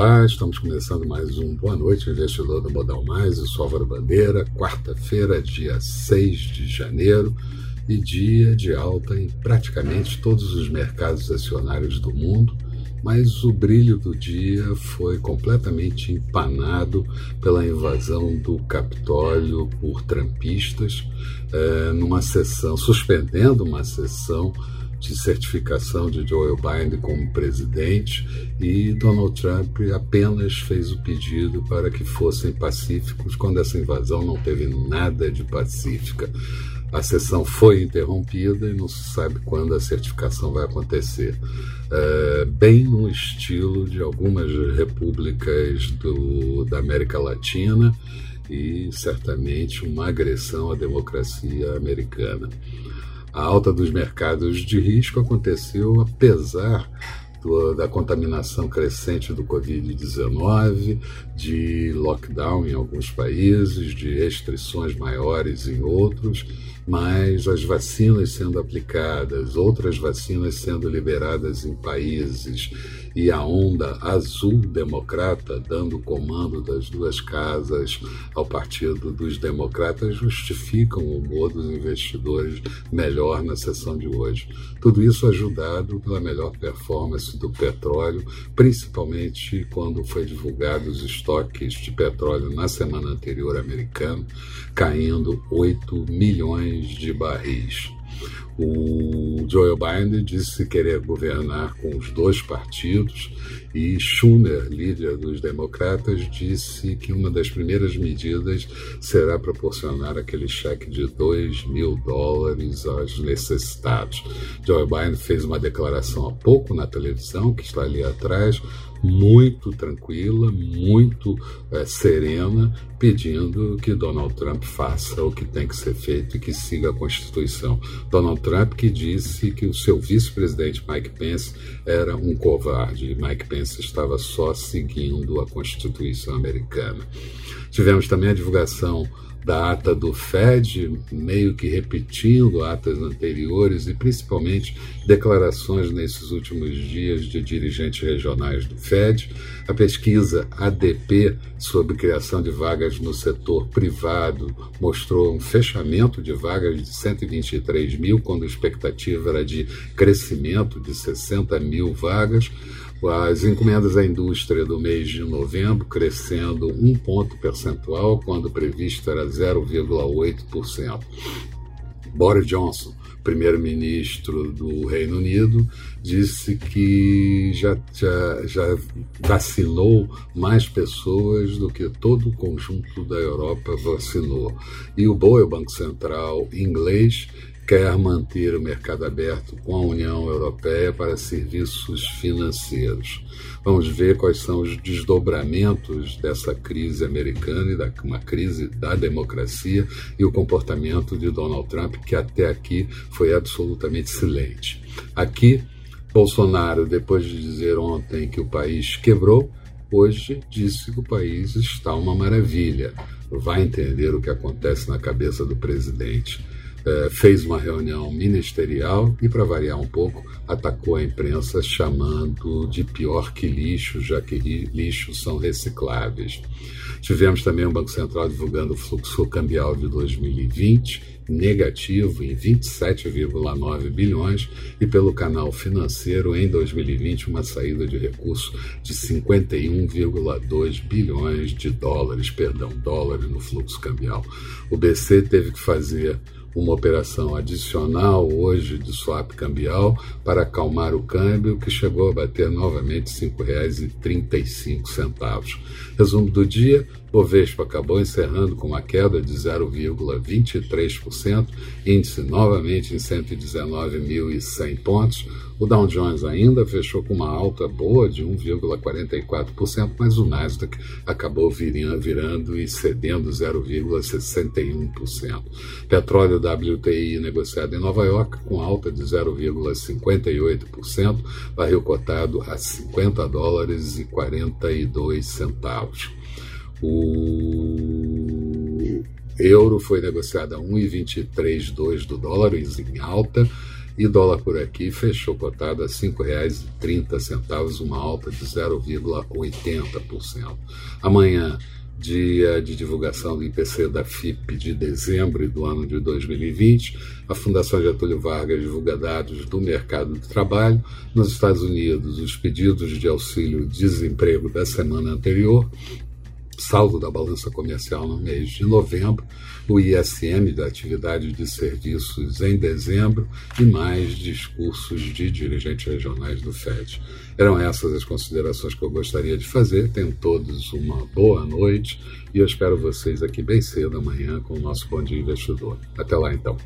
Olá, estamos começando mais um Boa Noite, investidor do Modal Mais. Eu sou Álvaro Bandeira, quarta-feira, dia 6 de janeiro, e dia de alta em praticamente todos os mercados acionários do mundo, mas o brilho do dia foi completamente empanado pela invasão do Capitólio por trampistas, é, numa sessão, suspendendo uma sessão de certificação de Joe Biden como presidente e Donald Trump apenas fez o pedido para que fossem pacíficos quando essa invasão não teve nada de pacífica. A sessão foi interrompida e não se sabe quando a certificação vai acontecer. É, bem no estilo de algumas repúblicas do, da América Latina e certamente uma agressão à democracia americana. A alta dos mercados de risco aconteceu apesar do, da contaminação crescente do Covid-19, de lockdown em alguns países, de restrições maiores em outros, mas as vacinas sendo aplicadas, outras vacinas sendo liberadas em países e a onda azul democrata dando comando das duas casas ao Partido dos Democratas justificam o humor dos investidores melhor na sessão de hoje. Tudo isso ajudado pela melhor performance do petróleo, principalmente quando foi divulgado os estoques de petróleo na semana anterior americano, caindo 8 milhões de barris. O Joe Biden disse querer governar com os dois partidos e Schumer, líder dos democratas, disse que uma das primeiras medidas será proporcionar aquele cheque de 2 mil dólares aos necessitados. Joe Biden fez uma declaração há pouco na televisão, que está ali atrás, muito tranquila, muito é, serena, pedindo que Donald Trump faça o que tem que ser feito e que siga a Constituição. Donald Trump que disse que o seu vice-presidente Mike Pence era um covarde Mike Pence estava só seguindo a Constituição americana. Tivemos também a divulgação da ata do Fed, meio que repetindo atas anteriores e principalmente declarações nesses últimos dias de dirigentes regionais do Fed. A pesquisa ADP sobre criação de vagas no setor privado mostrou um fechamento de vagas de 123 mil, quando a expectativa era de crescimento de 60 mil vagas. As encomendas à indústria do mês de novembro crescendo um ponto percentual, quando previsto era 0,8%. Boris Johnson, primeiro-ministro do Reino Unido, disse que já, já, já vacinou mais pessoas do que todo o conjunto da Europa vacinou. E o BOE, o Banco Central inglês, quer manter o mercado aberto com a União Europeia para serviços financeiros. Vamos ver quais são os desdobramentos dessa crise americana e da uma crise da democracia e o comportamento de Donald Trump, que até aqui foi absolutamente silente. Aqui, Bolsonaro, depois de dizer ontem que o país quebrou, hoje disse que o país está uma maravilha. Vai entender o que acontece na cabeça do presidente. É, fez uma reunião ministerial e, para variar um pouco, atacou a imprensa chamando de pior que lixo, já que lixos são recicláveis. Tivemos também o Banco Central divulgando o fluxo cambial de 2020, negativo em 27,9 bilhões, e pelo canal financeiro, em 2020, uma saída de recurso de 51,2 bilhões de dólares, perdão, dólares no fluxo cambial. O BC teve que fazer uma operação adicional hoje de swap cambial para acalmar o câmbio, que chegou a bater novamente R$ 5,35. Resumo do dia: Bovespa acabou encerrando com uma queda de 0,23%, índice novamente em 119.100 pontos. O Dow Jones ainda fechou com uma alta boa de 1,44%, mas o Nasdaq acabou virando e cedendo 0,61%. Petróleo WTI negociado em Nova York com alta de 0,58%, barril cotado a 50 dólares e 42 centavos. O euro foi negociado a 1,232 do dólar, em alta, E dólar por aqui fechou cotado a R$ 5,30, uma alta de 0,80%. Amanhã, dia de divulgação do IPC da FIP de dezembro do ano de 2020, a Fundação Getúlio Vargas divulga dados do mercado de trabalho. Nos Estados Unidos, os pedidos de auxílio-desemprego da semana anterior saldo da balança comercial no mês de novembro, o ISM da atividade de serviços em dezembro e mais discursos de dirigentes regionais do FED. Eram essas as considerações que eu gostaria de fazer. Tenham todos uma boa noite e eu espero vocês aqui bem cedo amanhã com o nosso Bom Dia Investidor. Até lá então.